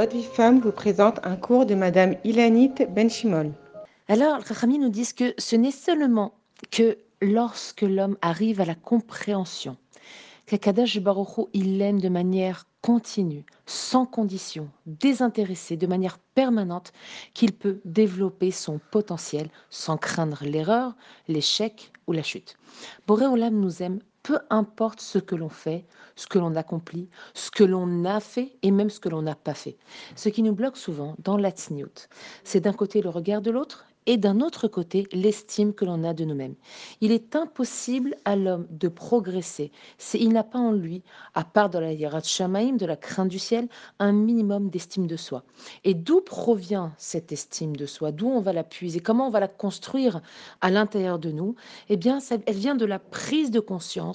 Votre vie femme vous présente un cours de Madame Ilanit Benchimol. Alors, les Chachamim nous disent que ce n'est seulement que lorsque l'homme arrive à la compréhension qu'Akadash Baruch Hu, il l'aime de manière continue, sans condition, désintéressée, de manière permanente, qu'il peut développer son potentiel sans craindre l'erreur, l'échec ou la chute. Boré Olam nous aime peu importe ce que l'on fait, ce que l'on accomplit, ce que l'on a fait et même ce que l'on n'a pas fait. Ce qui nous bloque souvent dans la c'est d'un côté le regard de l'autre et d'un autre côté l'estime que l'on a de nous-mêmes. Il est impossible à l'homme de progresser s'il n'a pas en lui, à part de la hiérarchie shamaïm, de la crainte du ciel, un minimum d'estime de soi. Et d'où provient cette estime de soi? D'où on va la puiser? Comment on va la construire à l'intérieur de nous? Eh bien, elle vient de la prise de conscience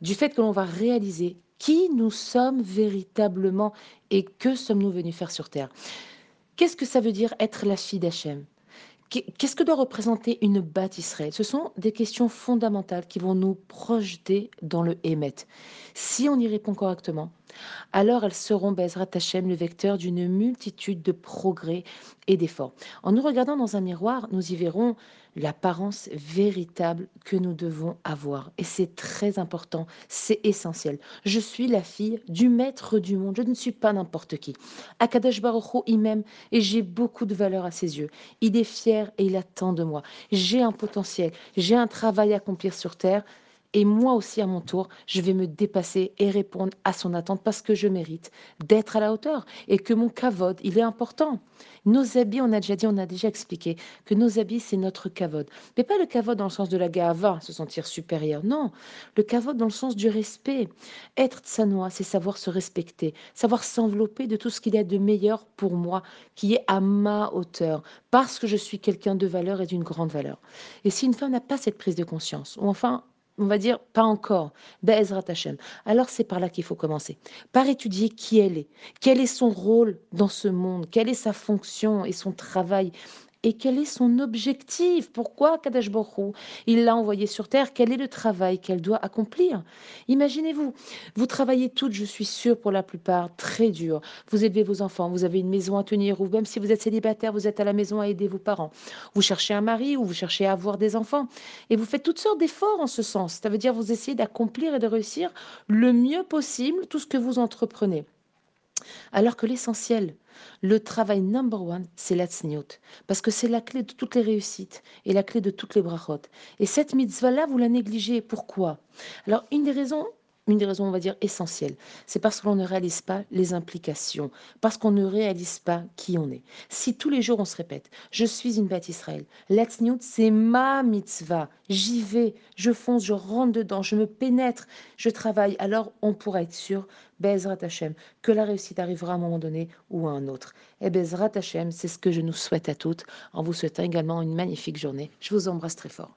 du fait que l'on va réaliser qui nous sommes véritablement et que sommes-nous venus faire sur Terre. Qu'est-ce que ça veut dire être la fille d'Hachem? Qu'est-ce que doit représenter une bâtisse Israël? Ce sont des questions fondamentales qui vont nous projeter dans le Hémet. Si on y répond correctement, alors elles seront, Bezrat Hashem, le vecteur d'une multitude de progrès et d'efforts. En nous regardant dans un miroir, nous y verrons l'apparence véritable que nous devons avoir. Et c'est très important, c'est essentiel. Je suis la fille du maître du monde, je ne suis pas n'importe qui. Akadash Baruch il m'aime et j'ai beaucoup de valeur à ses yeux. Il est fier et il attend de moi. J'ai un potentiel, j'ai un travail à accomplir sur terre et moi aussi, à mon tour, je vais me dépasser et répondre à son attente parce que je mérite d'être à la hauteur et que mon kavod, il est important. Nos habits, on a déjà dit, on a déjà expliqué que nos habits, c'est notre kavod. Mais pas le kavod dans le sens de la gava, se sentir supérieur. Non, le kavod dans le sens du respect. Être tsanoa, c'est savoir se respecter, savoir s'envelopper de tout ce qu'il y a de meilleur pour moi, qui est à ma hauteur, parce que je suis quelqu'un de valeur et d'une grande valeur. Et si une femme n'a pas cette prise de conscience, ou enfin on va dire pas encore, Be'ezrat Hashem. Alors c'est par là qu'il faut commencer, par étudier qui elle est, quel est son rôle dans ce monde, quelle est sa fonction et son travail, et quel est son objectif? Pourquoi Kadesh Borou il l'a envoyé sur terre? Quel est le travail qu'elle doit accomplir? Imaginez-vous, vous travaillez toutes, je suis sûre pour la plupart, très dur. Vous élevez vos enfants, vous avez une maison à tenir, ou même si vous êtes célibataire, vous êtes à la maison à aider vos parents. Vous cherchez un mari ou vous cherchez à avoir des enfants. Et vous faites toutes sortes d'efforts en ce sens. Ça veut dire vous essayez d'accomplir et de réussir le mieux possible tout ce que vous entreprenez. Alors que l'essentiel, le travail number one, c'est la parce que c'est la clé de toutes les réussites et la clé de toutes les brachot. Et cette mitzvah-là, vous la négligez. Pourquoi? Alors, une des raisons, une des raisons, on va dire, essentielles, c'est parce que l'on ne réalise pas les implications, parce qu'on ne réalise pas qui on est. Si tous les jours on se répète, je suis une bête Israël, l'Atzniut, c'est ma mitzvah, j'y vais, je fonce, je rentre dedans, je me pénètre, je travaille, alors on pourra être sûr, Bezrat Hashem, que la réussite arrivera à un moment donné ou à un autre. Et Bezrat Hashem, c'est ce que je nous souhaite à toutes, en vous souhaitant également une magnifique journée. Je vous embrasse très fort.